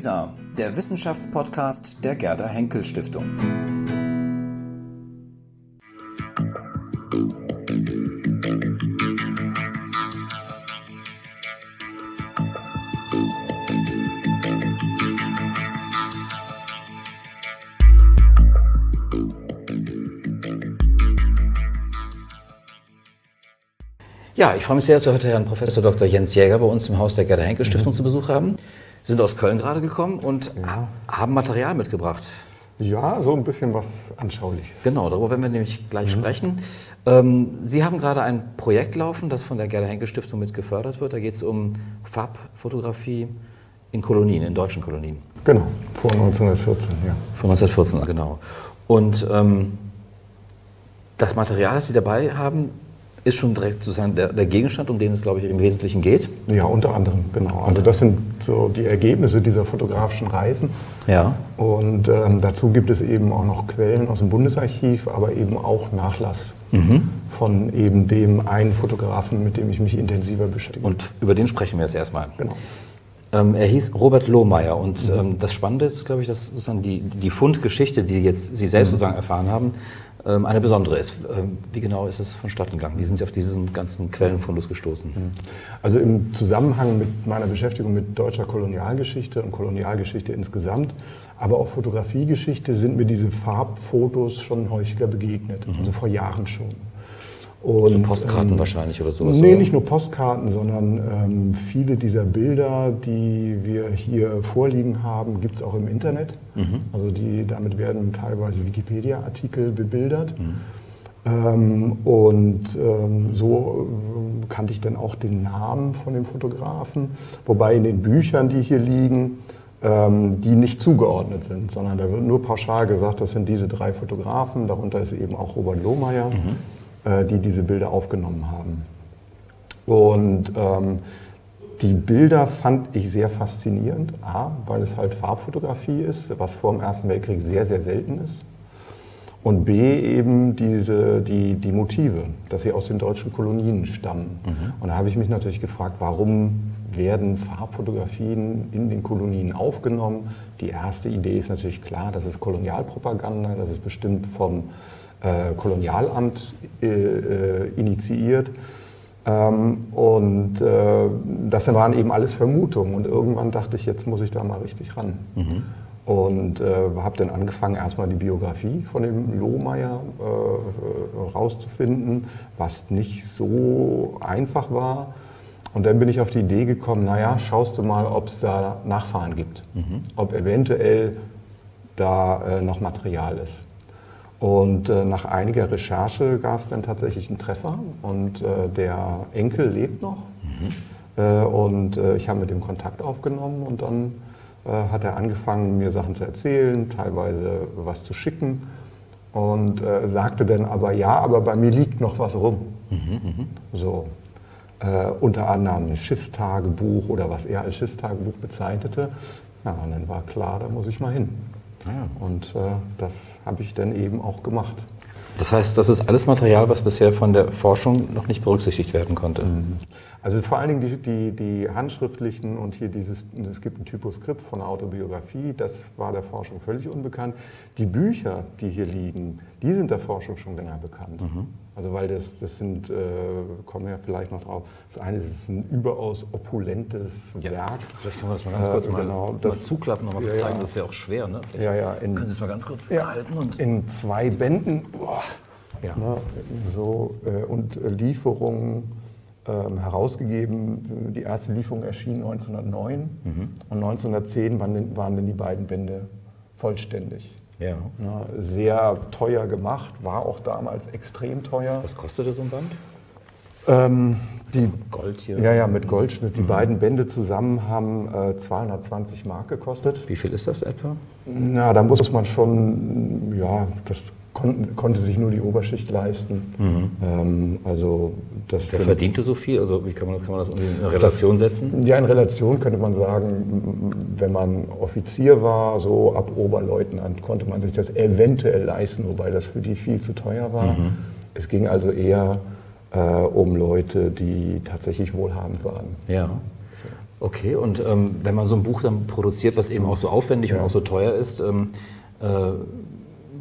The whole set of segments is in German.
WISA, der Wissenschaftspodcast der Gerda Henkel Stiftung. Ja, ich freue mich sehr, dass wir heute Herrn Professor Dr. Jens Jäger bei uns im Haus der Gerda Henkel Stiftung mhm. zu Besuch haben. Sie sind aus Köln gerade gekommen und ja. haben Material mitgebracht. Ja, so ein bisschen was Anschauliches. Genau, darüber werden wir nämlich gleich mhm. sprechen. Ähm, Sie haben gerade ein Projekt laufen, das von der Gerda Henkel Stiftung mit gefördert wird. Da geht es um Farbfotografie in Kolonien, in deutschen Kolonien. Genau, vor 1914, ja. Vor 1914, genau. Und ähm, das Material, das Sie dabei haben, ist schon direkt sozusagen der, der, Gegenstand, um den es, glaube ich, im Wesentlichen geht. Ja, unter anderem, genau. Also das sind so die Ergebnisse dieser fotografischen Reisen. Ja. Und ähm, dazu gibt es eben auch noch Quellen aus dem Bundesarchiv, aber eben auch Nachlass mhm. von eben dem einen Fotografen, mit dem ich mich intensiver beschäftige. Und über den sprechen wir jetzt erstmal. Genau. Ähm, er hieß Robert Lohmeier und mhm. ähm, das Spannende ist, glaube ich, dass sozusagen die, die Fundgeschichte, die jetzt Sie selbst mhm. sozusagen erfahren haben, eine besondere ist. Ähm, wie genau ist es vonstatten gegangen? Wie sind Sie auf diesen ganzen Quellenfundus gestoßen? Mhm. Also im Zusammenhang mit meiner Beschäftigung mit deutscher Kolonialgeschichte und Kolonialgeschichte insgesamt, aber auch Fotografiegeschichte sind mir diese Farbfotos schon häufiger begegnet, mhm. also vor Jahren schon. Und, so Postkarten ähm, wahrscheinlich oder sowas? Nee, oder? nicht nur Postkarten, sondern ähm, viele dieser Bilder, die wir hier vorliegen haben, gibt es auch im Internet. Mhm. Also die, damit werden teilweise Wikipedia-Artikel bebildert. Mhm. Ähm, und ähm, so äh, kannte ich dann auch den Namen von dem Fotografen. Wobei in den Büchern, die hier liegen, ähm, die nicht zugeordnet sind, sondern da wird nur pauschal gesagt, das sind diese drei Fotografen. Darunter ist eben auch Robert Lohmeier. Mhm äh, die diese Bilder aufgenommen haben. Und ähm, die Bilder fand ich sehr faszinierend, A, weil es halt Farbfotografie ist, was vor dem Ersten Weltkrieg sehr, sehr selten ist. Und B, eben diese, die, die Motive, dass sie aus den deutschen Kolonien stammen. Mhm. Und da habe ich mich natürlich gefragt, warum werden Farbfotografien in den Kolonien aufgenommen? Die erste Idee ist natürlich klar, das ist Kolonialpropaganda, das ist bestimmt vom äh, Kolonialamt äh, äh, initiiert. Ähm, und äh, das waren eben alles Vermutungen. Und irgendwann dachte ich, jetzt muss ich da mal richtig ran. Mhm. Und äh, habe dann angefangen, erstmal die Biografie von dem Lohmeier äh, rauszufinden, was nicht so einfach war. Und dann bin ich auf die Idee gekommen, naja, schaust du mal, ob es da Nachfahren gibt. Mhm. Ob eventuell da äh, noch Material ist. Und äh, nach einiger Recherche gab es dann tatsächlich einen Treffer und äh, der Enkel lebt noch. Mhm. Äh, und äh, ich habe mit dem Kontakt aufgenommen und dann äh, hat er angefangen, mir Sachen zu erzählen, teilweise was zu schicken und äh, sagte dann aber, ja, aber bei mir liegt noch was rum. Mhm, mhm. so. unter anderem ein Schiffstagebuch oder was er als Schiffstagebuch bezeichnete. Ja, und dann war klar, da muss ich mal hin. Ja. Und äh, das habe ich dann eben auch gemacht. Das heißt, das ist alles Material, was bisher von der Forschung noch nicht berücksichtigt werden konnte. Mhm. Also vor allen Dingen die, die, die, handschriftlichen und hier dieses, es gibt ein Typoskript von der Autobiografie, das war der Forschung völlig unbekannt. Die Bücher, die hier liegen, die sind der Forschung schon länger bekannt. Mhm. Also weil das, das sind, äh, kommen wir ja vielleicht noch drauf, das eine ist ein überaus opulentes ja, Werk. Vielleicht können wir das mal ganz kurz äh, mal, genau, das, mal zuklappen, nochmal ja, zeigen, das ist ja auch schwer. Ne? ja, ja, in, können Sie es mal ganz kurz ja, halten? Und in zwei Bänden. Boah, ja. Ne, so, äh, und Lieferungen ähm, herausgegeben. Die erste Lieferung erschien 1909 mhm. und 1910 waren, waren dann die beiden Bände vollständig. Ja. ja. Sehr teuer gemacht, war auch damals extrem teuer. Was kostete so ein Band? Ähm, die, Gold hier? Ja, ja, mit Goldschnitt. Die mhm. beiden Bände zusammen haben äh, 220 Mark gekostet. Wie viel ist das etwa? Na, da muss man schon, ja, das konnten, konnte sich nur die Oberschicht leisten. Mhm. Ähm, also das Wer verdiente so viel? Also wie kann man, kann man das in Relation das, setzen? Ja, in Relation könnte man sagen, wenn man Offizier war, so ab Oberleutnant, konnte man sich das eventuell leisten, wobei das für die viel zu teuer war. Mhm. Es ging also eher äh, um Leute, die tatsächlich wohlhabend waren. Ja. Okay, und ähm, wenn man so ein Buch dann produziert, was eben auch so aufwendig ja. und auch so teuer ist, ähm, äh,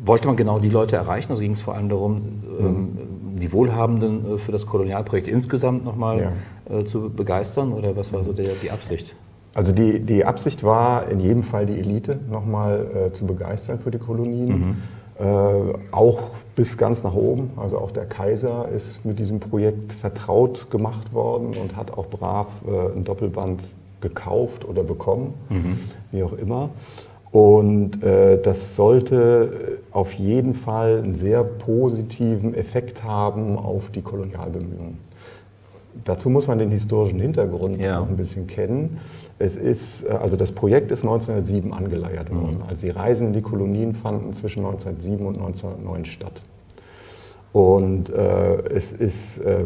wollte man genau die Leute erreichen? Also ging es vor allem darum, ähm, mhm. die Wohlhabenden äh, für das Kolonialprojekt insgesamt nochmal ja. äh, zu begeistern oder was war so der, die Absicht? Also die, die Absicht war in jedem Fall die Elite nochmal äh, zu begeistern für die Kolonien. Mhm. Äh, auch bis ganz nach oben. Also auch der Kaiser ist mit diesem Projekt vertraut gemacht worden und hat auch brav äh, ein Doppelband gekauft oder bekommen, mhm. wie auch immer. Und äh, das sollte auf jeden Fall einen sehr positiven Effekt haben auf die Kolonialbemühungen. Dazu muss man den historischen Hintergrund ja. noch ein bisschen kennen. Es ist, äh, also das Projekt ist 1907 angeleiert worden. Mhm. Also die Reisen in die Kolonien fanden zwischen 1907 und 1909 statt. Und äh, es ist äh,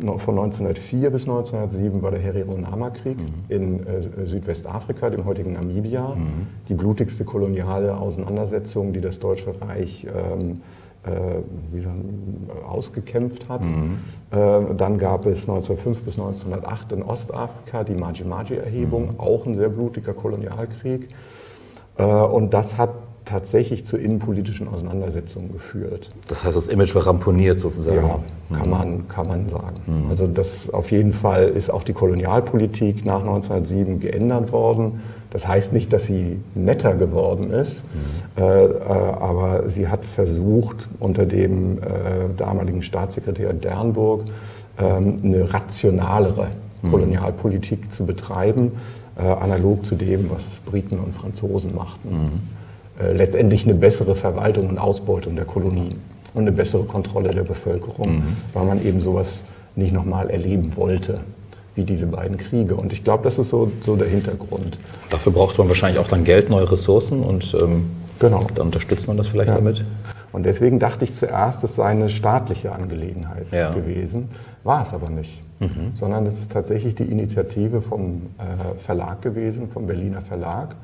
von 1904 bis 1907 war der Herero-Nama-Krieg mhm. in äh, Südwestafrika, dem heutigen Namibia, mhm. die blutigste koloniale Auseinandersetzung, die das Deutsche Reich ähm, äh, ausgekämpft hat. Mhm. Äh, dann gab es 1905 bis 1908 in Ostafrika die Maji-Maji-Erhebung, mhm. auch ein sehr blutiger Kolonialkrieg. Äh, und das hat tatsächlich zu innenpolitischen Auseinandersetzungen geführt. Das heißt, das Image war ramponiert sozusagen? Ja, kann, mhm. man, kann man sagen. Mhm. Also das auf jeden Fall ist auch die Kolonialpolitik nach 1907 geändert worden. Das heißt nicht, dass sie netter geworden ist, mhm. äh, äh, aber sie hat versucht, unter dem äh, damaligen Staatssekretär Dernburg ähm, eine rationalere mhm. Kolonialpolitik zu betreiben, äh, analog zu dem, was Briten und Franzosen machten. Äh, letztendlich eine bessere Verwaltung und Ausbeutung der Kolonien und eine bessere Kontrolle der Bevölkerung, mhm. weil man eben sowas nicht nochmal erleben wollte wie diese beiden Kriege. Und ich glaube, das ist so, so der Hintergrund. Dafür braucht man wahrscheinlich auch dann Geld, neue Ressourcen und ähm, genau. dann unterstützt man das vielleicht ja. damit. Und deswegen dachte ich zuerst, es sei eine staatliche Angelegenheit ja. gewesen. War es aber nicht. Mhm. Sondern es ist tatsächlich die Initiative vom äh, Verlag gewesen, vom Berliner Verlag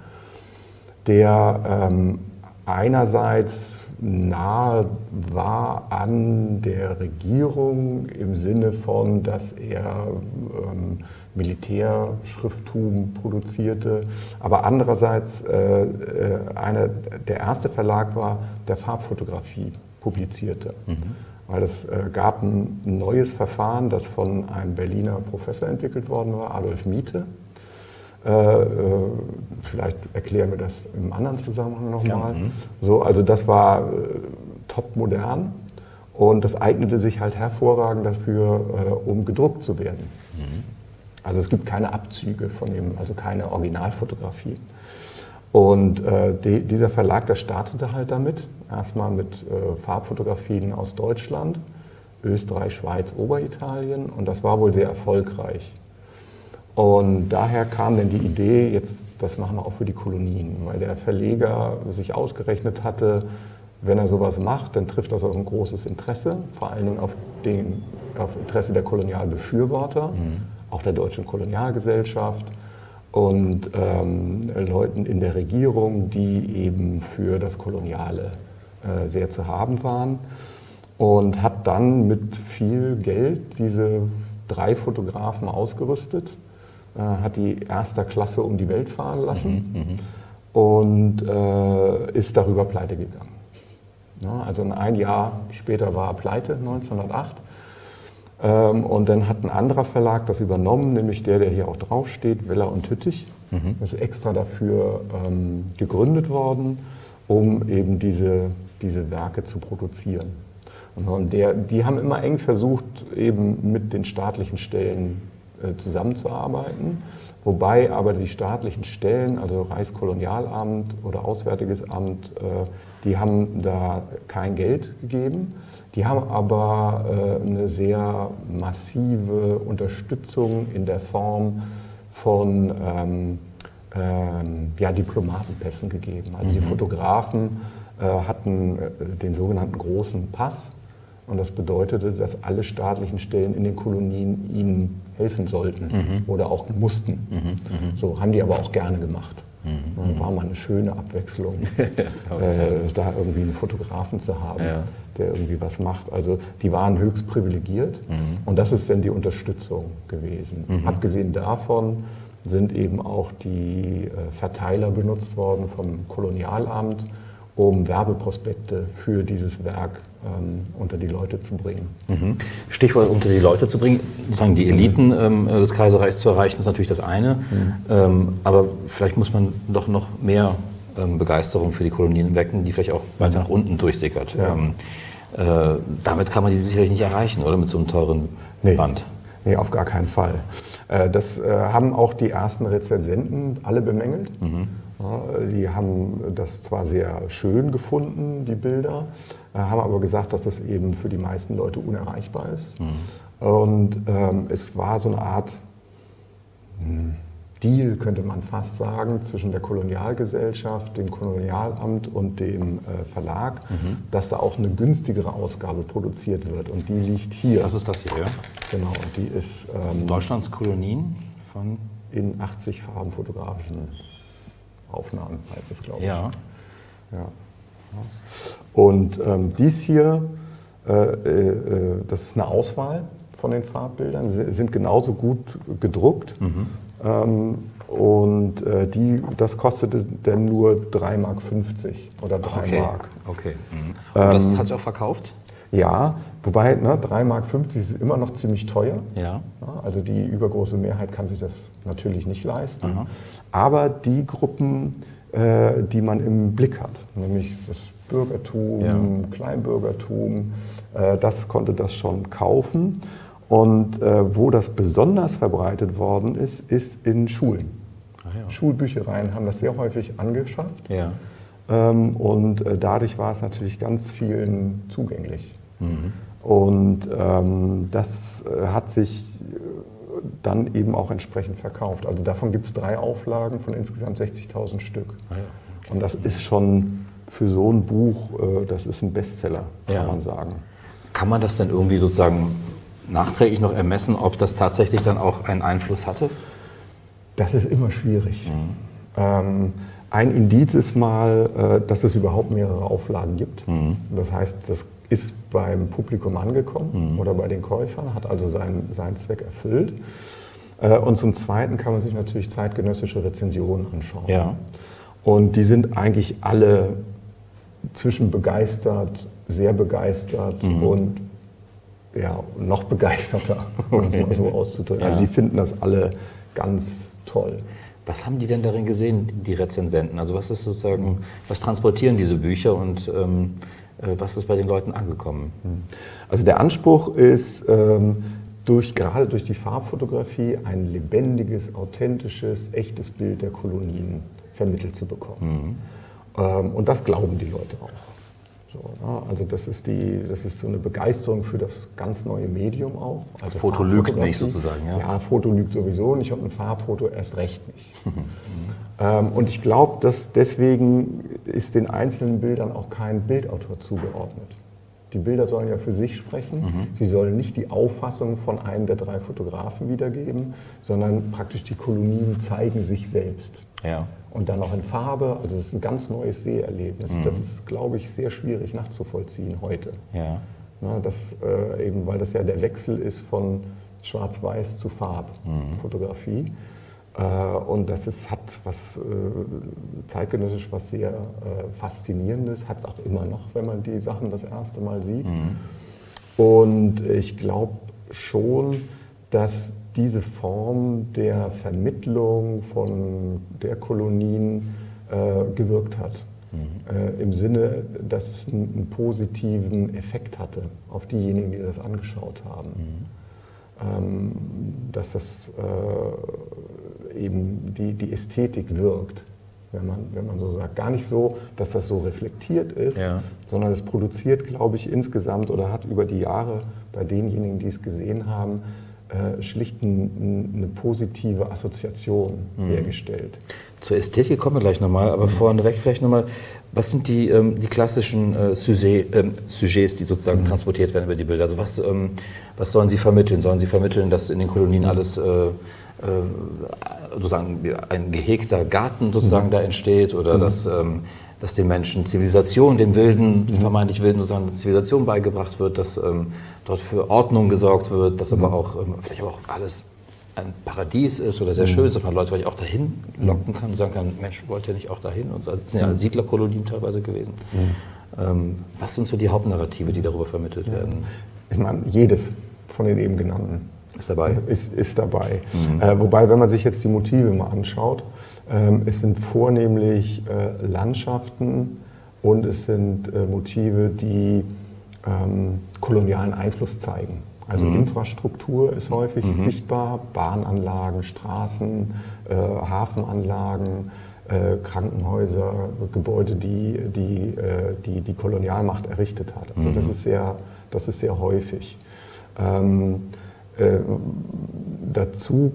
der ähm, einerseits nahe war an der Regierung im Sinne von, dass er ähm, Militärschrifttum produzierte, aber andererseits äh, äh, eine, der erste Verlag war, der Farbfotografie publizierte. Mhm. Weil es äh, gab ein neues Verfahren, das von einem Berliner Professor entwickelt worden war, Adolf Miete, vielleicht erklären wir das im anderen Zusammenhang nochmal. Ja, mhm. so, also das war äh, top modern und das eignete sich halt hervorragend dafür, äh, um gedruckt zu werden. Mhm. Also es gibt keine Abzüge von dem, also keine Originalfotografie. Und äh, die, dieser Verlag, der startete halt damit, erstmal mit äh, Farbfotografien aus Deutschland, Österreich, Schweiz, Oberitalien und das war wohl sehr erfolgreich. Und daher kam dann die Idee, jetzt das machen wir auch für die Kolonien, weil der Verleger sich ausgerechnet hatte, wenn er sowas macht, dann trifft das auf ein großes Interesse, vor allen Dingen auf, den, auf Interesse der Kolonialbefürworter, mhm. auch der deutschen Kolonialgesellschaft und ähm, Leuten in der Regierung, die eben für das Koloniale äh, sehr zu haben waren. Und hat dann mit viel Geld diese drei Fotografen ausgerüstet äh, hat die erster Klasse um die Welt fahren lassen mhm, mhm, und äh, ist darüber pleite gegangen. Ja, also ein Jahr später war er pleite, 1908. Ähm, und dann hat ein anderer Verlag das übernommen, nämlich der, der hier auch draufsteht, Weller und Hüttich. Mhm. Das ist extra dafür ähm, gegründet worden, um eben diese, diese Werke zu produzieren. Und der, die haben immer eng versucht, eben mit den staatlichen Stellen zusammenzuarbeiten, wobei aber die staatlichen Stellen, also Reichskolonialamt oder Auswärtiges Amt, äh, die haben da kein Geld gegeben. Die haben aber äh, eine sehr massive Unterstützung in der Form von ähm, ähm, ja, Diplomatenpässen gegeben. Also mhm. die Fotografen äh, hatten den sogenannten großen Pass und das bedeutete, dass alle staatlichen Stellen in den Kolonien ihnen helfen sollten mhm. oder auch mussten. Mhm. Mhm. So haben die aber auch gerne gemacht. Mhm. War mal eine schöne Abwechslung, äh, da irgendwie einen Fotografen zu haben, ja. der irgendwie was macht. Also die waren höchst privilegiert mhm. und das ist dann die Unterstützung gewesen. Mhm. Abgesehen davon sind eben auch die äh, Verteiler benutzt worden vom Kolonialamt, um Werbeprospekte für dieses Werk ähm, unter die Leute zu bringen. Mhm. Stichwort unter die Leute zu bringen, sozusagen die Eliten ähm, des Kaiserreichs zu erreichen, ist natürlich das eine. Mhm. Ähm, aber vielleicht muss man doch noch mehr ähm, Begeisterung für die Kolonien wecken, die vielleicht auch weiter nach unten durchsickert. Ja. Ähm, äh, damit kann man die sicherlich nicht erreichen, oder? Mit so einem teuren nee. Band. Nee, auf gar keinen Fall. Äh, das äh, haben auch die ersten Rezensenten alle bemängelt. Mhm. Die haben das zwar sehr schön gefunden, die Bilder, haben aber gesagt, dass es eben für die meisten Leute unerreichbar ist. Mhm. Und ähm, es war so eine Art hm, Deal, könnte man fast sagen, zwischen der Kolonialgesellschaft, dem Kolonialamt und dem äh, Verlag, mhm. dass da auch eine günstigere Ausgabe produziert wird. Und die liegt hier. Das ist das hier, ja? Genau, und die ist. Ähm, Deutschlands Kolonien von. In 80 farbenfotografischen Aufnahmen heißt es, glaube ich. Ja. ja. Und ähm, dies hier, äh, äh, äh, das ist eine Auswahl von den Farbbildern, Sie sind genauso gut gedruckt. Mhm. Ähm, und äh, die, das kostete dann nur 3,50 Mark oder 3 okay. Mark. Okay. Mhm. Und das ähm, hat sich auch verkauft? Ja, wobei ne, 3,50 Mark ist immer noch ziemlich teuer. Ja. Also die übergroße Mehrheit kann sich das natürlich nicht leisten. Aha. Aber die Gruppen, äh, die man im Blick hat, nämlich das Bürgertum, ja. Kleinbürgertum, äh, das konnte das schon kaufen. Und äh, wo das besonders verbreitet worden ist, ist in Schulen. Ah, ja. Schulbüchereien haben das sehr häufig angeschafft. Ja. Ähm, und äh, dadurch war es natürlich ganz vielen zugänglich. Mhm. Und ähm, das äh, hat sich äh, dann eben auch entsprechend verkauft. Also davon gibt es drei Auflagen von insgesamt 60.000 Stück. Ah, ja. okay. Und das ist schon für so ein Buch, äh, das ist ein Bestseller, kann ja. man sagen. Kann man das denn irgendwie sozusagen nachträglich noch ermessen, ob das tatsächlich dann auch einen Einfluss hatte? Das ist immer schwierig. Mhm. Ähm, ein Indiz ist mal, äh, dass es überhaupt mehrere Auflagen gibt. Mhm. Das heißt, das ist beim Publikum angekommen mhm. oder bei den Käufern, hat also seinen, seinen Zweck erfüllt. Äh, und zum Zweiten kann man sich natürlich zeitgenössische Rezensionen anschauen. Ja. Und die sind eigentlich alle zwischen begeistert, sehr begeistert mhm. und ja, noch begeisterter, um es mal so auszudrücken. Ja. Also die finden das alle ganz toll. Was haben die denn darin gesehen, die Rezensenten? Also was ist sozusagen, was transportieren diese Bücher und ähm, äh, was ist bei den Leuten angekommen? Also der Anspruch ist, ähm, durch, gerade durch die Farbfotografie ein lebendiges, authentisches, echtes Bild der Kolonien vermittelt zu bekommen. Mhm. Ähm, und das glauben die Leute auch. So, ne? Also das ist, die, das ist so eine Begeisterung für das ganz neue Medium auch. Also Foto lügt nicht sozusagen, ja? Ja, Foto lügt sowieso nicht und ein Farbfoto erst recht nicht. ähm, und ich glaube, dass deswegen ist den einzelnen Bildern auch kein Bildautor zugeordnet. Die Bilder sollen ja für sich sprechen. Mhm. Sie sollen nicht die Auffassung von einem der drei Fotografen wiedergeben, sondern praktisch die Kolonien zeigen sich selbst. Ja und dann noch in Farbe. Also es ist ein ganz neues Seherlebnis. Mhm. Das ist, glaube ich, sehr schwierig nachzuvollziehen heute. Ja. Na, das, äh, eben, weil das ja der Wechsel ist von Schwarz-Weiß zu Farbfotografie. Mhm. Äh, und das ist, hat was äh, zeitgenössisch was sehr äh, Faszinierendes, hat es auch immer noch, wenn man die Sachen das erste Mal sieht. Mhm. Und ich glaube schon, dass diese Form der Vermittlung von der Kolonien äh, gewirkt hat. Mhm. Äh, Im Sinne, dass es einen, einen, positiven Effekt hatte auf diejenigen, die das angeschaut haben. Mhm. Ähm, dass das äh, eben die, die Ästhetik wirkt. Wenn man, wenn man so sagt. Gar nicht so, dass das so reflektiert ist, ja. sondern es produziert, glaube ich, insgesamt oder hat über die Jahre bei denjenigen, die es gesehen haben, äh, schlicht ein, eine positive Assoziation mhm. hergestellt. Zur Ästhetik kommen wir gleich nochmal, aber mhm. vorneweg vielleicht nochmal, was sind die, ähm, die klassischen äh, Sujet, äh, Sujets, die sozusagen mhm. transportiert werden über die Bilder? Also was, ähm, was sollen sie vermitteln? Sollen sie vermitteln, dass in den Kolonien alles äh, äh, sozusagen ein gehegter Garten sozusagen mhm. da entsteht oder mhm. dass ähm, dass den Menschen Zivilisation, den Wilden, den vermeintlich Wilden sozusagen Zivilisation beigebracht wird, dass ähm, dort für Ordnung gesorgt wird, dass aber auch ähm, vielleicht aber auch alles ein Paradies ist oder sehr schön ist, dass man Leute vielleicht auch dahin locken kann und sagen kann, Mensch, wollt ihr nicht auch dahin? Und so. Also es sind ja Siedlerkolonien teilweise gewesen. Ähm, was sind so die Hauptnarrative, die darüber vermittelt werden? Ich meine, jedes von den eben genannten Ist dabei. ist, ist dabei. Äh, wobei, wenn man sich jetzt die Motive mal anschaut, es sind vornehmlich äh, Landschaften und es sind äh, Motive, die ähm, kolonialen Einfluss zeigen. Also Infrastruktur ist häufig sichtbar, Bahnanlagen, Straßen, äh, Hafenanlagen, äh, Krankenhäuser, Gebäude, die die, äh, die die Kolonialmacht errichtet hat. Also das, ist sehr, das ist sehr häufig. Ähm, äh, dazu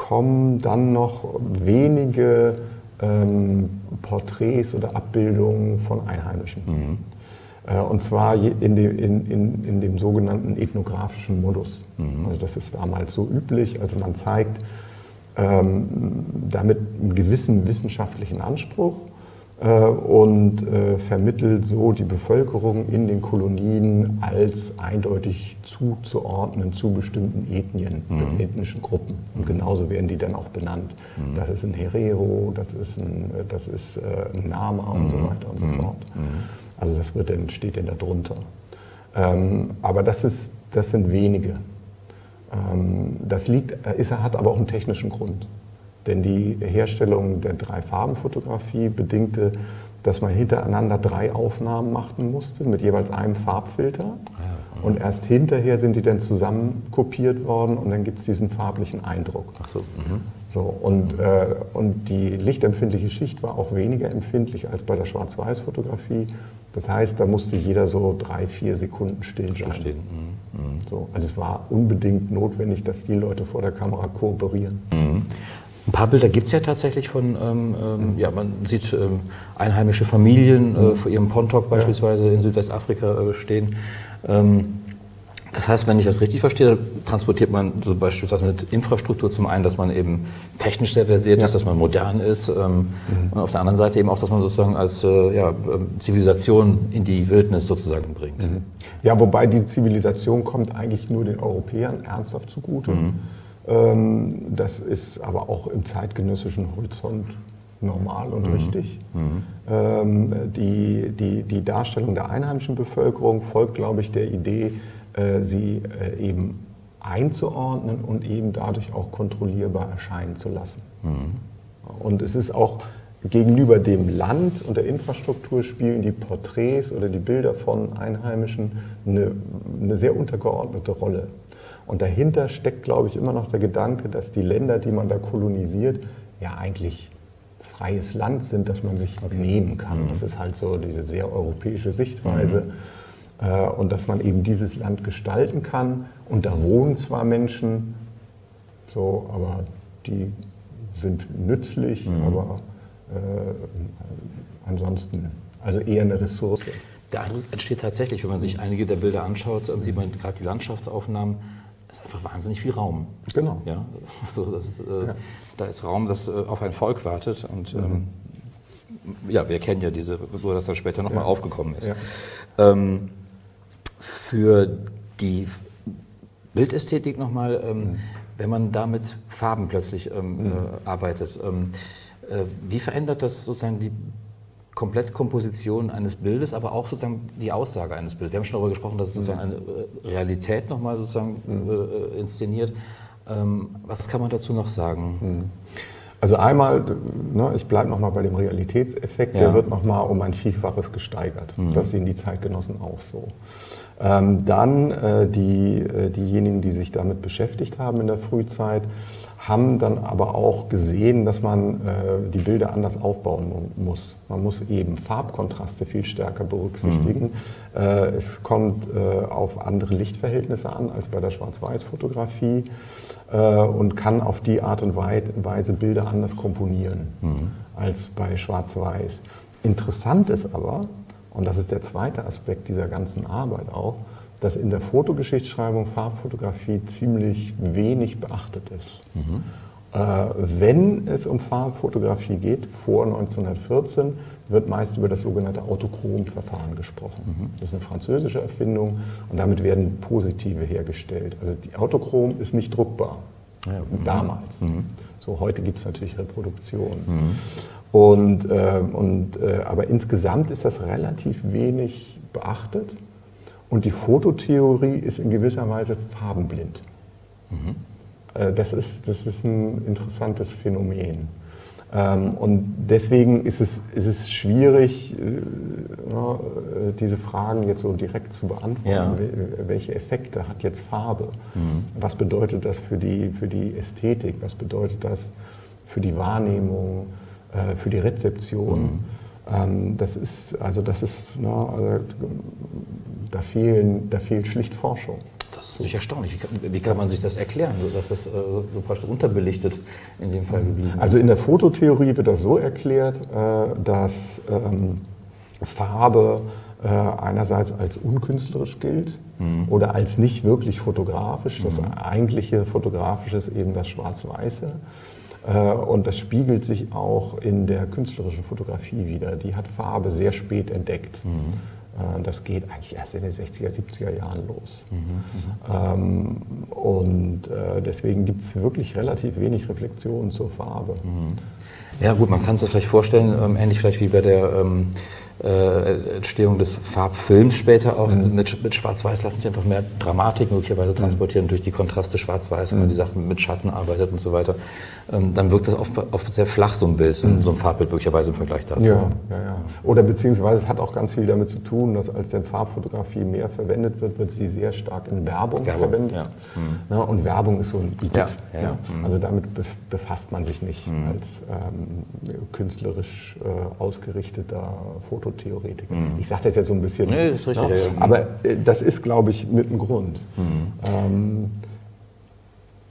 kommen dann noch wenige ähm, Porträts oder Abbildungen von Einheimischen. Äh, Und zwar in dem, in, in, in dem sogenannten ethnografischen Modus. Also das ist damals so üblich. Also man zeigt ähm, damit einen gewissen wissenschaftlichen Anspruch und äh, vermittelt so die Bevölkerung in den Kolonien als eindeutig zuzuordnen zu bestimmten Ethnien, ethnischen Gruppen. Und genauso werden die dann auch benannt. Das ist ein Herero, das ist ein, äh, das ist äh, ein Nama und so weiter und so fort. Also das wird dann, steht dann da drunter. Ähm, aber das, ist, das sind wenige. Ähm, das liegt, äh, ist, hat aber auch einen technischen Grund. Denn die Herstellung der Drei-Farben-Fotografie bedingte, dass man hintereinander drei Aufnahmen machen musste mit jeweils einem Farbfilter. Und erst hinterher sind die dann zusammen kopiert worden und dann gibt es diesen farblichen Eindruck. Ach so. Mhm. So, und, äh, und die lichtempfindliche Schicht war auch weniger empfindlich als bei der Schwarz-Weiß-Fotografie. Das heißt, da musste jeder so drei, vier Sekunden still sein. Verstehen. Mhm. So, also es war unbedingt notwendig, dass die Leute vor der Kamera kooperieren. Ein paar Bilder gibt es ja tatsächlich von, ähm, ähm, ja, man sieht ähm, einheimische Familien äh, vor ihrem Pontok beispielsweise in Südwestafrika äh, stehen. Ähm, das heißt, wenn ich das richtig verstehe, transportiert man so beispielsweise mit Infrastruktur zum einen, dass man eben technisch sehr versiert ist, dass man modern ist ähm, und auf der anderen Seite eben auch, dass man sozusagen als äh, ja, ähm, Zivilisation in die Wildnis sozusagen bringt. Ja, wobei die Zivilisation kommt eigentlich nur den Europäern ernsthaft zugute. Ähm, das ist aber auch im zeitgenössischen Horizont normal und richtig. Ähm, die, die, die Darstellung der einheimischen Bevölkerung folgt, glaube ich, der Idee, äh, sie äh, eben einzuordnen und eben dadurch auch kontrollierbar erscheinen zu lassen. Und es ist auch gegenüber dem Land und der Infrastruktur spielen die Porträts oder die Bilder von Einheimischen eine, eine sehr untergeordnete Rolle. Und dahinter steckt, glaube ich, immer noch der Gedanke, dass die Länder, die man da kolonisiert, ja eigentlich freies Land sind, das man sich nehmen kann. Das ist halt so diese sehr europäische Sichtweise. Äh, Und dass man eben dieses Land gestalten kann. Und da wohnen zwar Menschen, so, aber die sind nützlich, aber äh, ansonsten, also eher eine Ressource. Der Eindruck entsteht tatsächlich, wenn man sich einige der Bilder anschaut, dann sieht man gerade die Landschaftsaufnahmen, ist einfach wahnsinnig viel Raum. Genau. Ja, also das ist, äh, Da ist Raum, das äh, auf ein Volk wartet. Und ähm, ja, wir kennen ja diese, wo das dann später nochmal aufgekommen ist. Ja. Ähm, für die Bildästhetik nochmal, ähm, wenn man da mit Farben plötzlich ähm, äh, arbeitet, ähm, äh, wie verändert das sozusagen die Komplettkomposition eines Bildes, aber auch sozusagen die Aussage eines Bildes? Wir haben schon darüber gesprochen, dass es sozusagen eine äh, Realität nochmal sozusagen äh, inszeniert. Ähm, was kann man dazu noch sagen? Also einmal, ne, ich bleibe nochmal bei dem Realitätseffekt, Ja. der wird nochmal um ein Vielfaches gesteigert. Das sehen die Zeitgenossen auch so. Ähm, dann äh, die, äh, diejenigen, die sich damit beschäftigt haben in der Frühzeit, haben dann aber auch gesehen, dass man äh, die Bilder anders aufbauen mu- muss. Man muss eben Farbkontraste viel stärker berücksichtigen. Äh, es kommt äh, auf andere Lichtverhältnisse an als bei der Schwarz-Weiß-Fotografie äh, und kann auf die Art und Wei- Weise Bilder anders komponieren als bei Schwarz-Weiß. Interessant ist aber, und das ist der zweite Aspekt dieser ganzen Arbeit auch, dass in der Fotogeschichtsschreibung Farbfotografie ziemlich wenig beachtet ist. Äh, wenn es um Farbfotografie geht, vor 1914, wird meist über das sogenannte Autochrom-Verfahren gesprochen. Das ist eine französische Erfindung und damit werden Positive hergestellt. Also die Autochrom ist nicht druckbar. Ja, mhm. Damals. Mhm. So, heute gibt es natürlich Reproduktionen. Mhm. Und, äh, und, äh, aber insgesamt ist das relativ wenig beachtet. Und die Fototheorie ist in gewisser Weise farbenblind. Mhm. Äh, das, ist, das ist ein interessantes Phänomen. Ähm, und deswegen ist es, ist es schwierig, äh, äh, diese Fragen jetzt so direkt zu beantworten. Ja. Welche Effekte hat jetzt Farbe? Mhm. Was bedeutet das für die, für die Ästhetik? Was bedeutet das für die Wahrnehmung, äh, für die Rezeption? Mhm. Ähm, das ist, also das ist, also da, fehlen, da fehlt schlicht Forschung. Das ist natürlich erstaunlich. Wie kann, wie kann, man sich das erklären, dass das äh, so praktisch unterbelichtet in dem Fall geblieben ist? Also in der Fototheorie wird das so erklärt, äh, dass ähm, Farbe äh, einerseits als unkünstlerisch gilt mhm. oder als nicht wirklich fotografisch. Das mhm. eigentliche Fotografische ist eben das Schwarz-Weiße. Äh, und das spiegelt sich auch in der künstlerischen Fotografie wieder. Die hat Farbe sehr spät entdeckt. Mhm. Äh, das geht eigentlich erst in den 60er, 70er Jahren los. Mhm, ähm, und äh, deswegen gibt es wirklich relativ wenig Reflexionen zur Farbe. Mhm. Ja gut, man kann sich das vielleicht vorstellen, ähm, ähnlich vielleicht wie bei der ähm, äh, Entstehung des Farbfilms später auch mhm. mit, mit Schwarz-Weiß lassen sich einfach mehr Dramatik möglicherweise transportieren mhm. durch die Kontraste Schwarz-Weiß, wenn man mhm. die Sachen mit Schatten arbeitet und so weiter. Ähm, dann wirkt das oft, oft, sehr flach, so ein Bild, mhm. so ein Farbbild möglicherweise im Vergleich dazu. Ja, ja, ja. Oder beziehungsweise es hat auch ganz viel damit zu tun, dass als denn Farbfotografie mehr verwendet wird, wird sie sehr stark in Werbung, Werbung verwendet. Ja. Ja, mhm. und Werbung ist so ein Idiot. Ja, mhm. Also damit befasst man sich nicht als ähm, künstlerisch äh, ausgerichteter Foto Fototheoretiker. Mhm. Ich sage das jetzt so ein bisschen. Nee, das ist richtig, ja, ja. Aber äh, das ist, glaube ich, mit dem Grund. Mhm. Ähm,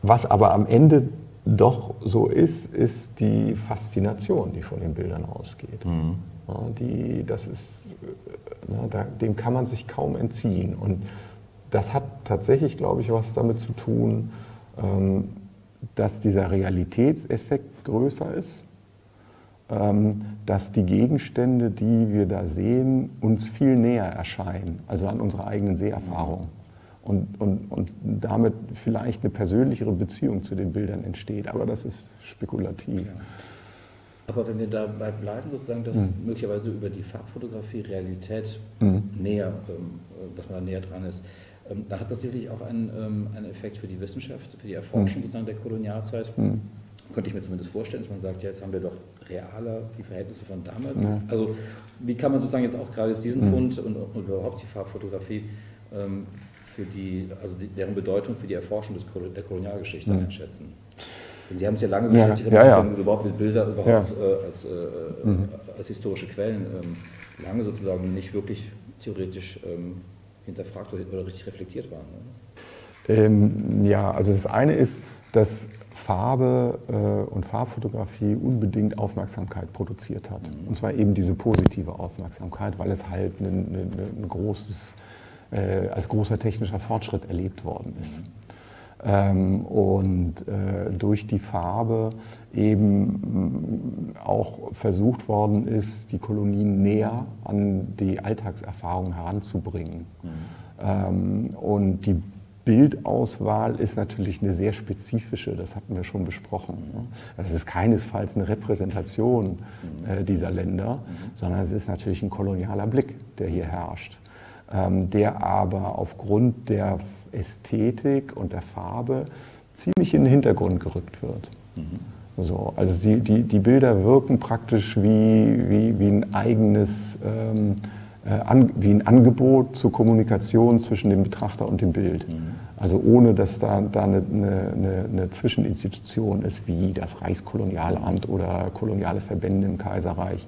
was aber am Ende doch so ist, ist die Faszination, die von den Bildern ausgeht. Mhm. Ja, die, das ist, na, äh, da, dem kann man sich kaum entziehen. Und das hat tatsächlich, glaube ich, was damit zu tun, ähm, dass dieser Realitätseffekt größer ist dass die Gegenstände, die wir da sehen, uns viel näher erscheinen, also an unserer eigenen Seherfahrung. Und, und, und damit vielleicht eine persönlichere Beziehung zu den Bildern entsteht. Aber das ist spekulativ. Ja. Aber wenn wir dabei bleiben, sozusagen, dass mhm. möglicherweise über die Farbfotografie Realität mhm. näher, ähm, dass man da näher dran ist, ähm, dann hat das sicherlich auch einen, ähm, einen Effekt für die Wissenschaft, für die Erforschung mhm. sozusagen der Kolonialzeit. Könnte ich mir zumindest vorstellen, dass man sagt, ja, jetzt haben wir doch realer die Verhältnisse von damals. Ja. Also wie kann man sozusagen jetzt auch gerade jetzt diesen mhm. Fund und, und, überhaupt die Farbfotografie ähm, für die, also die, deren Bedeutung für die Erforschung des, der Kolonialgeschichte mhm. einschätzen? Denn Sie haben sich ja lange beschäftigt, ja, ja, ja. überhaupt mit Bilder überhaupt äh, als, äh, mhm. als historische Quellen ähm, lange sozusagen nicht wirklich theoretisch ähm, hinterfragt oder, richtig reflektiert waren. Ne? Ähm, ja, also das eine ist, dass Farbe äh, und Farbfotografie unbedingt Aufmerksamkeit produziert hat. Und zwar eben diese positive Aufmerksamkeit, weil es halt ein, ein, ein großes, äh, als großer technischer Fortschritt erlebt worden ist. Ähm, und äh, durch die Farbe eben mm, auch versucht worden ist, die Kolonien näher an die Alltagserfahrung heranzubringen. Mhm. Ähm, und die Bildauswahl ist natürlich eine sehr spezifische, das hatten wir schon besprochen. Ne? Das ist keinesfalls eine Repräsentation äh, dieser Länder, sondern es ist natürlich ein kolonialer Blick, der hier herrscht, ähm, der aber aufgrund der Ästhetik und der Farbe ziemlich in den Hintergrund gerückt wird. Mhm. So, also die, die, die Bilder wirken praktisch wie, wie, wie ein eigenes ähm, äh, wie ein Angebot zur Kommunikation zwischen dem Betrachter und dem Bild. Mhm. Also ohne, dass da, da eine, eine, eine, Zwischeninstitution ist, wie das Reichskolonialamt oder koloniale Verbände im Kaiserreich.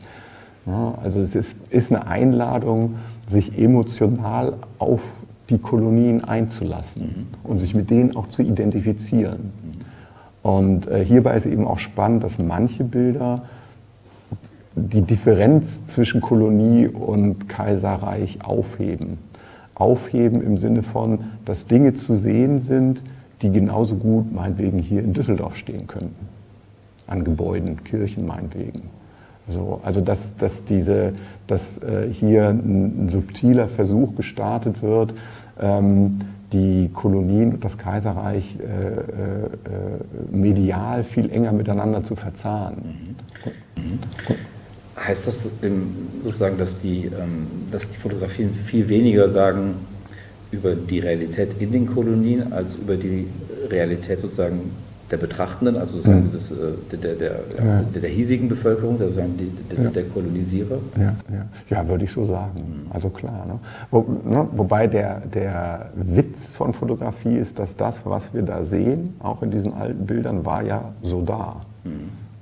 Ja, also es ist, ist eine Einladung, sich emotional auf die Kolonien einzulassen mhm. und sich mit denen auch zu identifizieren. Mhm. Und äh, hierbei ist eben auch spannend, dass manche Bilder die Differenz zwischen Kolonie und Kaiserreich aufheben. Aufheben im Sinne von, dass Dinge zu sehen sind, die genauso gut meinetwegen hier in Düsseldorf stehen könnten. An Gebäuden, Kirchen meinetwegen. So, also dass, dass, diese, dass äh, hier ein, ein, subtiler Versuch gestartet wird, ähm, die Kolonien und das Kaiserreich äh, äh, medial viel enger miteinander zu verzahnen. Mhm. Heißt das sozusagen, dass die, ähm, dass die Fotografien viel weniger sagen über die Realität in den Kolonien als über die Realität sozusagen der Betrachtenden, also sozusagen mhm. des, äh, der, der, ja. der, der, hiesigen Bevölkerung, sozusagen die, der, ja. der Kolonisierer? Ja, ja. ja, würde ich so sagen. Also klar. Ne? Wo, ne? Wobei der, der Witz von Fotografie ist, dass das, was wir da sehen, auch in diesen alten Bildern, war ja so da. Mhm.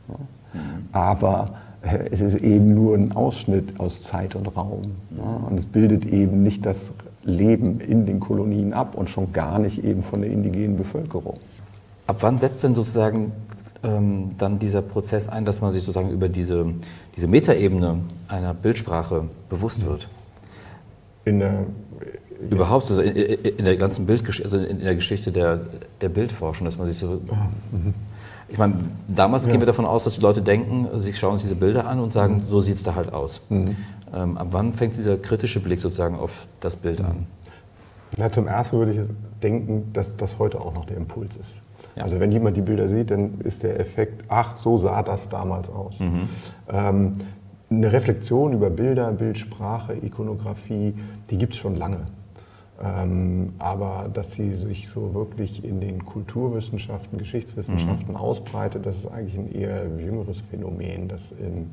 Ja? Mhm. Aber es ist eben nur ein Ausschnitt aus Zeit und Raum. Mhm. Und es bildet eben nicht das Leben in den Kolonien ab und schon gar nicht eben von der indigenen Bevölkerung. Ab wann setzt denn sozusagen ähm, dann dieser Prozess ein, dass man sich sozusagen über diese, diese Metaebene einer Bildsprache bewusst wird? In der, Überhaupt also in, in, der ganzen Bildgeschichte, also in der Geschichte der, der Bildforschung, dass man sich so. Ah, mhm. Ich meine, damals ja. gehen wir davon aus, dass die Leute denken, sie schauen sich diese Bilder an und sagen, mhm. so sieht es da halt aus. Mhm. Ähm, ab wann fängt dieser kritische Blick sozusagen auf das Bild an? Ja, zum ersten würde ich denken, dass das heute auch noch der Impuls ist. Ja. Also wenn jemand die Bilder sieht, dann ist der Effekt, ach, so sah das damals aus. Mhm. Ähm, eine Reflexion über Bilder, Bildsprache, Ikonografie, die gibt es schon lange. Ähm, aber dass sie sich so wirklich in den Kulturwissenschaften, Geschichtswissenschaften mhm. ausbreitet, das ist eigentlich ein eher jüngeres Phänomen, das in,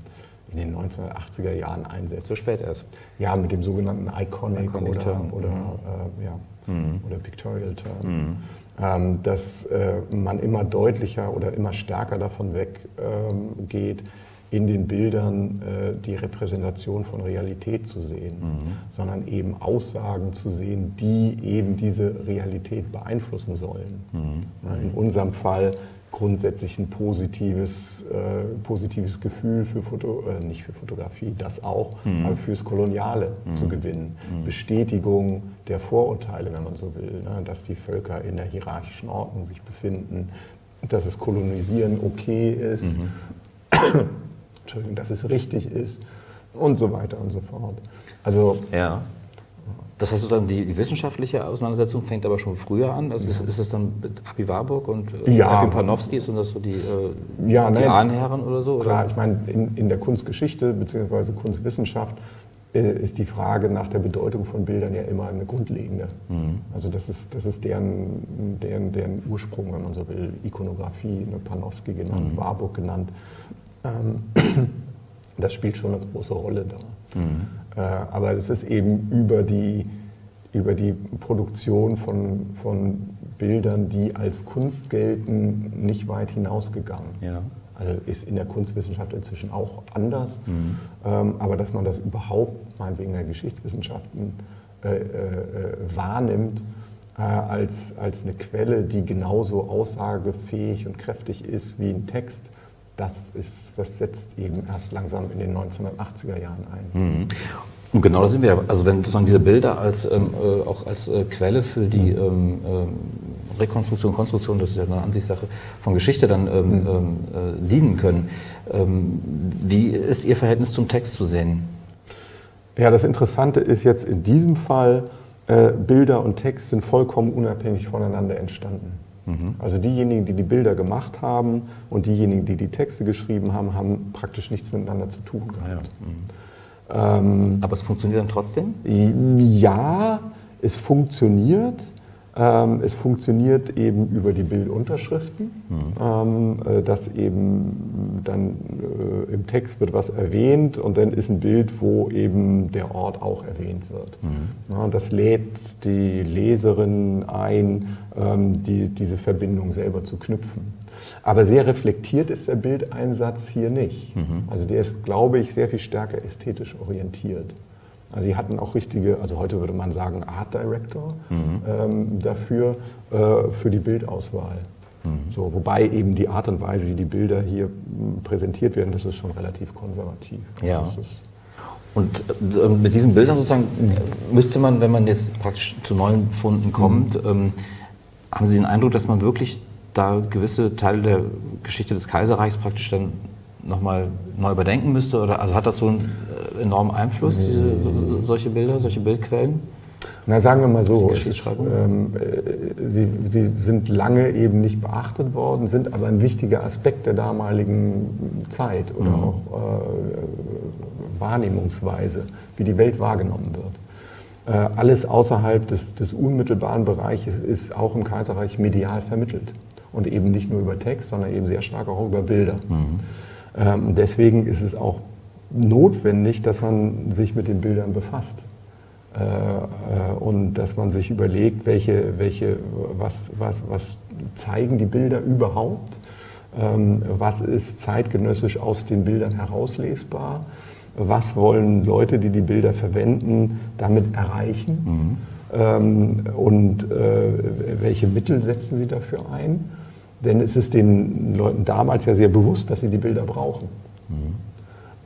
in, den 1980er Jahren einsetzt. So spät erst? Ja, mit dem sogenannten Iconic, Iconic oder, oder, mhm. äh, ja, mhm. oder Pictorial Term. Mhm. Ähm, dass äh, man immer deutlicher oder immer stärker davon weggeht, ähm, in den Bildern äh, die Repräsentation von Realität zu sehen, mhm. sondern eben Aussagen zu sehen, die eben diese Realität beeinflussen sollen. Mhm. In unserem Fall grundsätzlich ein positives, äh, positives Gefühl für Foto, äh, nicht für Fotografie, das auch, mhm. aber fürs Koloniale mhm. zu gewinnen. Mhm. Bestätigung der Vorurteile, wenn man so will, ne? dass die Völker in der hierarchischen Ordnung sich befinden, dass das Kolonisieren okay ist, mhm. Entschuldigung, dass es richtig ist und so weiter und so fort. Also ja. Das heißt sozusagen, die, die, wissenschaftliche Auseinandersetzung fängt aber schon früher an. Also ist, ist es dann mit Abi Warburg und äh, ja. Panofsky, sind das so die, äh, ja, die Ahnherren oder so? Klar, oder? ich meine, in, in der Kunstgeschichte bzw. Kunstwissenschaft äh, ist die Frage nach der Bedeutung von Bildern ja immer eine grundlegende. Mhm. Also das ist, das ist deren, deren, deren Ursprung, wenn man so will. Ikonografie, ne, Panofsky genannt, mhm. Warburg genannt. Ähm, das spielt schon eine große Rolle da. Mhm. Äh, aber es ist eben über die, über die Produktion von, von Bildern, die als Kunst gelten, nicht weit hinausgegangen. Ja. Also ist in der Kunstwissenschaft inzwischen auch anders. Mhm. Ähm, aber dass man das überhaupt, meinetwegen in der Geschichtswissenschaften, äh, äh, wahrnimmt äh, als, als eine Quelle, die genauso aussagefähig und kräftig ist wie ein Text, das, ist, das setzt eben erst langsam in den 1980er Jahren ein. Mhm. Und genau da sind wir. Also wenn sozusagen diese Bilder als, ähm, äh, auch als äh, Quelle für die mhm. ähm, äh, Rekonstruktion, Konstruktion, das ist ja eine Ansichtssache von Geschichte, dann ähm, mhm. Ähm, äh, dienen können. Ähm, wie ist Ihr Verhältnis zum Text zu sehen? Ja, das Interessante ist jetzt in diesem Fall, äh, Bilder und Text sind vollkommen unabhängig voneinander entstanden. Mhm. Also diejenigen, die die Bilder gemacht haben und diejenigen, die die Texte geschrieben haben, haben praktisch nichts miteinander zu tun gehabt. Ja. Mhm. Ähm, Aber es funktioniert dann trotzdem? Ja, es funktioniert. Ähm, es funktioniert eben über die Bildunterschriften, mhm. ähm, äh, dass eben dann äh, im Text wird was erwähnt und dann ist ein Bild, wo eben der Ort auch erwähnt wird. Mhm. Ja, und das lädt die Leserin ein, ähm, die, diese Verbindung selber zu knüpfen. Aber sehr reflektiert ist der Bildeinsatz hier nicht. Mhm. Also der ist, glaube ich, sehr viel stärker ästhetisch orientiert. Also sie hatten auch richtige, also heute würde man sagen Art Director mhm. ähm, dafür, äh, für die Bildauswahl. Mhm. So, wobei eben die Art und Weise, wie die Bilder hier präsentiert werden, das ist schon relativ konservativ. Ja. Und äh, mit diesen Bildern sozusagen müsste man, wenn man jetzt praktisch zu neuen Funden kommt, mhm. ähm, haben Sie den Eindruck, dass man wirklich da gewisse Teile der Geschichte des Kaiserreichs praktisch dann nochmal neu überdenken müsste? Oder also hat das so einen äh, enormen Einfluss, diese, so, solche Bilder, solche Bildquellen? Na, sagen wir mal so, ist, ähm, äh, sie, sie, sind lange eben nicht beachtet worden, sind aber ein wichtiger Aspekt der damaligen Zeit oder mhm. auch äh, Wahrnehmungsweise, wie die Welt wahrgenommen wird. Äh, alles außerhalb des, des, unmittelbaren Bereiches ist auch im Kaiserreich medial vermittelt. Und eben nicht nur über Text, sondern eben sehr stark auch über Bilder. Mhm. Ähm, deswegen ist es auch notwendig, dass man sich mit den Bildern befasst. Äh, äh, und dass man sich überlegt, welche, welche, was, was, was zeigen die Bilder überhaupt, ähm, was ist zeitgenössisch aus den Bildern herauslesbar, was wollen Leute, die die Bilder verwenden, damit erreichen mhm. Ähm, und äh, welche Mittel setzen sie dafür ein. Denn es ist den Leuten damals ja sehr bewusst, dass sie die Bilder brauchen. Mhm.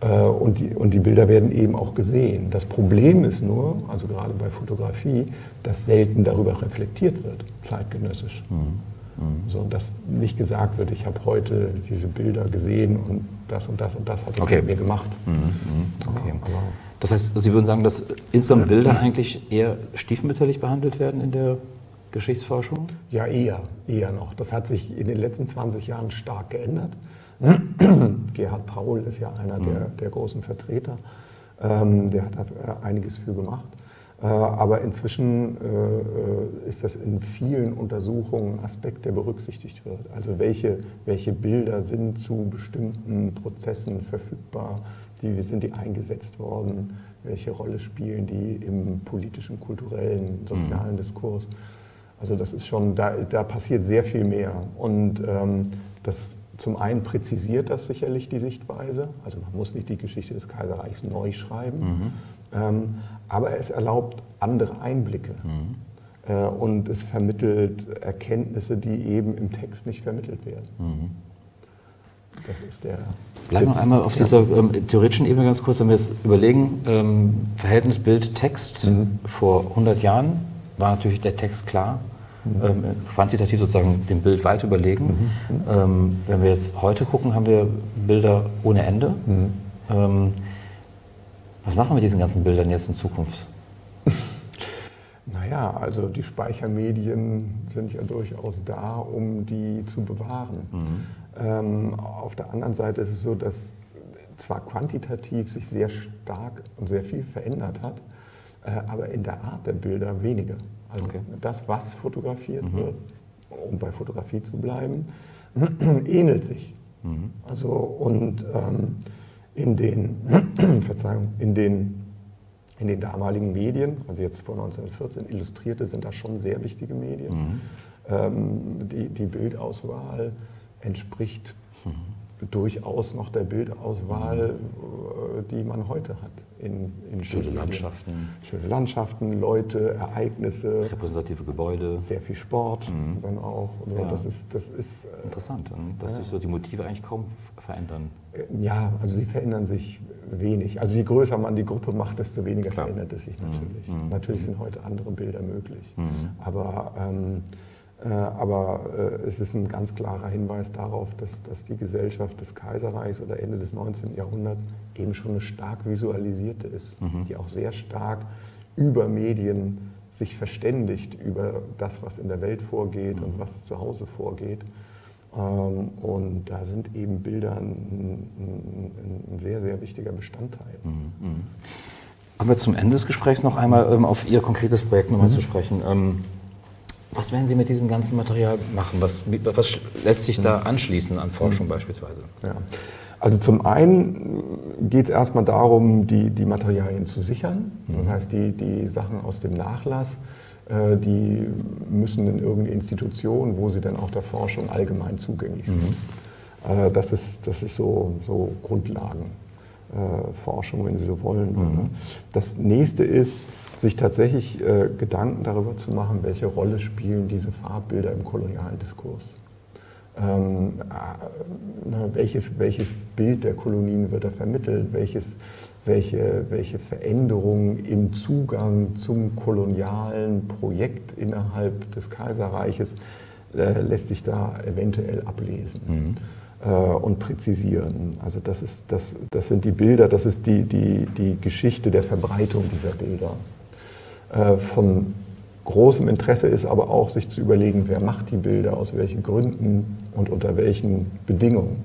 Äh, und die, und die Bilder werden eben auch gesehen. Das Problem ist nur, also gerade bei Fotografie, dass selten darüber reflektiert wird, zeitgenössisch. Mhm. Mhm. So, dass nicht gesagt wird, ich habe heute diese Bilder gesehen und das und das und das hat es okay. mit mir gemacht. Mhm. mhm. Okay. Ja, genau. Das heißt, Sie würden sagen, dass insgesamt Bilder eigentlich eher stiefmütterlich behandelt werden in der Geschichtsforschung? Ja, eher, eher noch. Das hat sich in den letzten 20 Jahren stark geändert. Gerhard Paul ist ja einer der, mhm. der großen Vertreter. Ähm, der hat da äh, einiges für gemacht. Äh, aber inzwischen äh, ist das in vielen Untersuchungen ein Aspekt, der berücksichtigt wird. Also welche, welche Bilder sind zu bestimmten Prozessen verfügbar, wie sind die eingesetzt worden, welche Rolle spielen die im politischen, kulturellen, sozialen mhm. Also das ist schon, da, da passiert sehr viel mehr. Und ähm, das zum einen präzisiert das sicherlich die Sichtweise, also man muss nicht die Geschichte des Kaiserreichs neu schreiben, mhm. ähm, aber es erlaubt andere Einblicke mhm. äh, und es vermittelt Erkenntnisse, die eben im Text nicht vermittelt werden. Mhm. Das ist der. Bleiben wir noch einmal auf dieser ähm, theoretischen Ebene ganz kurz, wenn wir jetzt überlegen, ähm, Verhältnis Bild-Text mhm. vor 100 Jahren war natürlich der Text klar, ähm, quantitativ sozusagen dem Bild weit überlegen. Mhm. Ähm, wenn wir jetzt heute gucken, haben wir Bilder ohne Ende. Mhm. Ähm, was machen wir mit diesen ganzen Bildern jetzt in Zukunft? Naja, also die Speichermedien sind ja durchaus da, um die zu bewahren. Mhm. Ähm, auf der anderen Seite ist es so, dass zwar quantitativ sich sehr stark und sehr viel verändert hat, äh, aber in der Art der Bilder weniger. Also okay. das, was fotografiert mhm. wird, um bei Fotografie zu bleiben, ähnelt sich. Mhm. Also und ähm, in den, Verzeihung, in den in den damaligen Medien, also jetzt vor 1914, Illustrierte sind da schon sehr wichtige Medien. Mhm. Ähm, die, die Bildauswahl entspricht mhm durchaus noch der Bildauswahl, mhm. die man heute hat. In, in Schöne Landschaften. Schöne Landschaften, Leute, Ereignisse. Repräsentative Gebäude. Sehr viel Sport mhm. dann auch. Also ja. Das ist, das ist, äh, Interessant, dass ja. sich so die Motive eigentlich kaum verändern. Äh, ja, also sie verändern sich wenig. Also je größer man die Gruppe macht, desto weniger Klar. verändert es sich natürlich. Mhm. Natürlich sind heute andere Bilder möglich. Mhm. Aber ähm, äh, aber äh, es ist ein ganz klarer Hinweis darauf, dass, dass die Gesellschaft des Kaiserreichs oder Ende des 19. Jahrhunderts eben schon eine stark visualisierte ist, mhm. die auch sehr stark über Medien sich verständigt über das, was in der Welt vorgeht mhm. und was zu Hause vorgeht. Ähm, und da sind eben Bilder ein, ein, ein sehr, sehr wichtiger Bestandteil. Mhm. mhm. Kommen wir zum Ende des Gesprächs noch einmal ähm, auf Ihr konkretes Projekt nochmal mhm. zu sprechen. Was werden Sie mit diesem ganzen Material machen? Was, was lässt sich da anschließen an Forschung mhm. beispielsweise? Ja. Also zum einen geht es erstmal darum, die, die Materialien zu sichern. Das mhm. heißt, die, die Sachen aus dem Nachlass, äh, die müssen in irgendeine Institution, wo sie dann auch der Forschung allgemein zugänglich sind. Mhm. Äh, das ist, das ist so, so Grundlagenforschung, wenn Sie so wollen. Mhm. Das nächste ist, sich tatsächlich äh, Gedanken darüber zu machen, welche Rolle spielen diese Farbbilder im kolonialen Diskurs. Ähm, äh, welches, welches Bild der Kolonien wird da vermittelt, welches, welche, welche Veränderungen im Zugang zum kolonialen Projekt innerhalb des Kaiserreiches äh, lässt sich da eventuell ablesen. Mhm äh, und präzisieren. Also das, ist, das, das sind die Bilder, das ist die, die, die Geschichte der Verbreitung dieser Bilder. Äh, von großem Interesse ist aber auch, sich zu überlegen, wer macht die Bilder, aus welchen Gründen und unter welchen Bedingungen.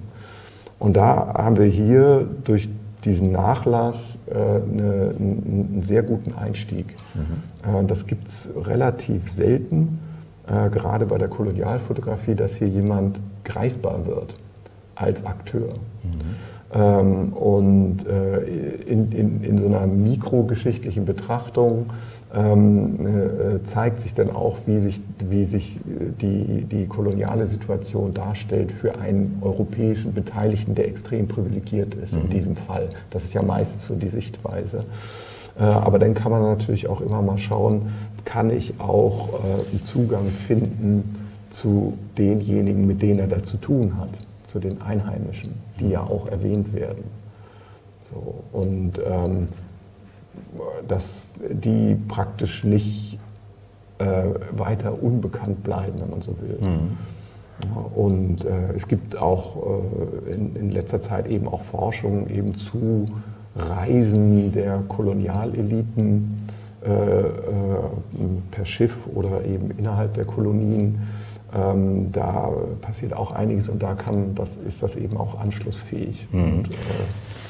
Und da haben wir hier durch diesen Nachlass äh, eine, einen sehr guten Einstieg. Mhm. Äh, das gibt es relativ selten, äh, gerade bei der Kolonialfotografie, dass hier jemand greifbar wird als Akteur. Mhm. Ähm, und äh, in, in, in so einer mikrogeschichtlichen Betrachtung ähm, äh, zeigt sich dann auch, wie sich, wie sich die, die koloniale Situation darstellt für einen europäischen Beteiligten, der extrem privilegiert ist mhm. in diesem Fall. Das ist ja meistens so die Sichtweise. Äh, aber dann kann man natürlich auch immer mal schauen, kann ich auch äh, einen Zugang finden zu denjenigen, mit denen er da zu tun hat, zu den Einheimischen, die ja auch erwähnt werden. So, und ähm, dass die praktisch nicht äh, weiter unbekannt bleiben, wenn man so will. Mhm. Und äh, es gibt auch äh, in, in, letzter Zeit eben auch Forschung eben zu Reisen der Kolonialeliten äh, äh, per Schiff oder eben innerhalb der Kolonien. Ähm, da passiert auch einiges und da kann, das, ist das eben auch anschlussfähig. Mhm. Und, äh,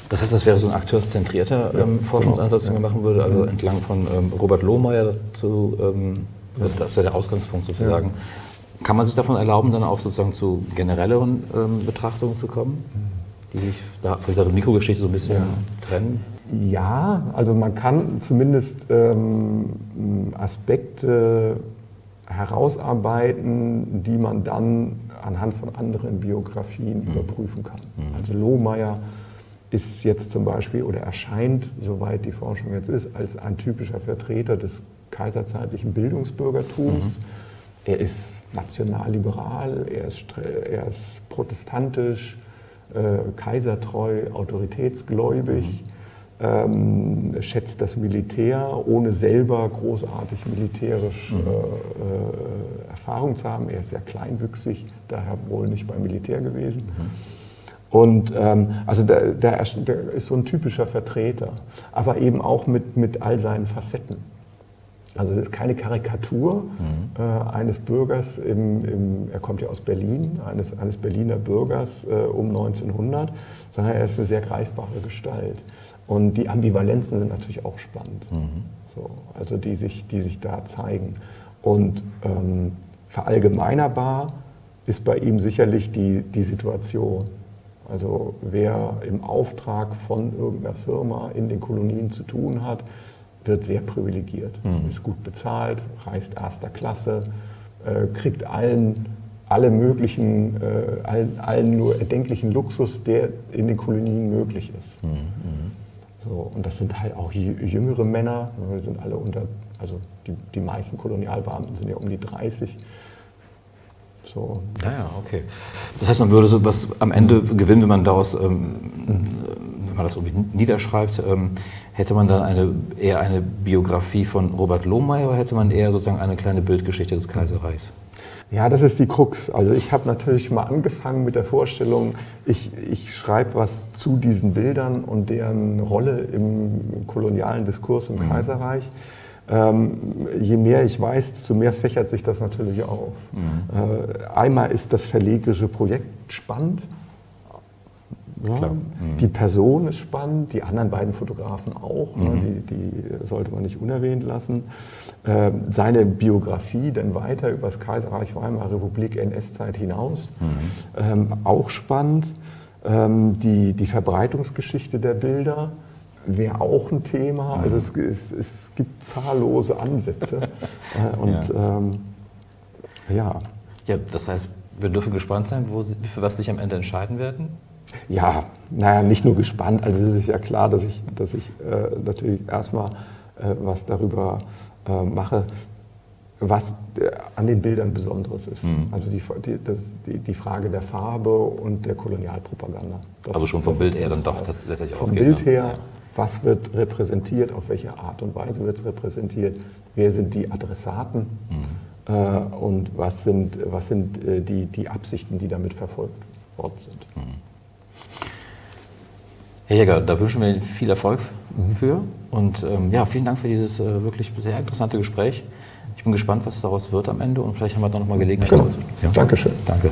das heißt, das wäre so ein akteurszentrierter ähm, Forschungsansatz, genau. den man machen würde, also mhm. entlang von ähm, Robert Lohmeier, zu, ähm, das ist ja der Ausgangspunkt sozusagen. Kann man sich davon erlauben, dann auch sozusagen zu generelleren ähm, Betrachtungen zu kommen, die sich da von dieser Mikrogeschichte so ein bisschen trennen? Ja, also man kann zumindest ähm, Aspekte herausarbeiten, die man dann anhand von anderen Biografien mhm. überprüfen kann. Mhm. Also Lohmeier ist jetzt zum Beispiel oder erscheint, soweit die Forschung jetzt ist, als ein typischer Vertreter des kaiserzeitlichen Bildungsbürgertums. Mhm. Er ist nationalliberal, er ist, er ist protestantisch, äh, kaisertreu, autoritätsgläubig, mhm. ähm, schätzt das Militär, ohne selber großartig militärisch mhm. äh, äh, Erfahrung zu haben. Er ist sehr kleinwüchsig, daher wohl nicht beim Militär gewesen. Mhm. Und ähm, also der, der, der, ist so ein typischer Vertreter, aber eben auch mit, mit all seinen Facetten. Also es ist keine Karikatur mhm. äh, eines Bürgers, im, im, er kommt ja aus Berlin, eines, eines Berliner Bürgers äh, um 1900, sondern er ist eine sehr greifbare Gestalt. Und die Ambivalenzen sind natürlich auch spannend, mhm. so, also die sich, die sich da zeigen. Und ähm, verallgemeinerbar ist bei ihm sicherlich die, die Situation. Also wer im Auftrag von irgendeiner Firma in den Kolonien zu tun hat, wird sehr privilegiert, mhm. ist gut bezahlt, reist erster Klasse, äh, kriegt allen, alle möglichen, äh, allen, allen, nur erdenklichen Luxus, der in den Kolonien möglich ist. Mhm. mhm. So, und das sind halt auch jüngere Männer, wir sind alle unter, also die, die meisten Kolonialbeamten sind ja um die 30 so. Naja, okay. Das heißt, man würde so was am Ende gewinnen, wenn man daraus, ähm, wenn man das irgendwie niederschreibt, ähm, hätte man dann eine, eher eine Biografie von Robert Lohmeier oder hätte man eher sozusagen eine kleine Bildgeschichte des Kaiserreichs? Ja, das ist die Krux. Also ich habe natürlich mal angefangen mit der Vorstellung, ich, ich schreibe was zu diesen Bildern und deren Rolle im kolonialen Diskurs im mhm. Kaiserreich. Ähm, je mehr ich weiß, desto mehr fächert sich das natürlich auf. Mhm. Äh, einmal ist das verlegerische Projekt spannend. Ja, mhm. Die Person ist spannend, die anderen beiden Fotografen auch, ne, mhm. ne, die, die, sollte man nicht unerwähnt lassen. Ähm, seine Biografie dann weiter über das Kaiserreich Weimarer Republik NS-Zeit hinaus, mhm. ähm, auch spannend. Ähm, die, die Verbreitungsgeschichte der Bilder, wäre auch ein Thema. Mhm. Also es, es, es gibt zahllose Ansätze. Und ja. Ähm, ja. Ja, das heißt, wir dürfen gespannt sein, wo, für was sich am Ende entscheiden werden? Ja, naja, nicht nur gespannt. Also es ist ja klar, dass ich, dass ich äh, natürlich erstmal äh, was darüber äh, mache, was äh, an den Bildern Besonderes ist. Mhm. Also die, die, das, die, die, Frage der Farbe und der Kolonialpropaganda. Das, also schon vom Bild her dann doch das letztendlich Vom Bild ne? her, was wird repräsentiert, auf welche Art und Weise wird es repräsentiert, wer sind die Adressaten mhm. äh, und was sind, was sind äh, die, die Absichten, die damit verfolgt worden sind. Mhm. Herr Jäger, da wünschen wir Ihnen viel Erfolg für. Und ähm, ja, vielen Dank für dieses äh, wirklich sehr interessante Gespräch. Ich bin gespannt, was daraus wird am Ende und vielleicht haben wir dann nochmal Gelegenheit. Genau. Ja. Dankeschön. Danke.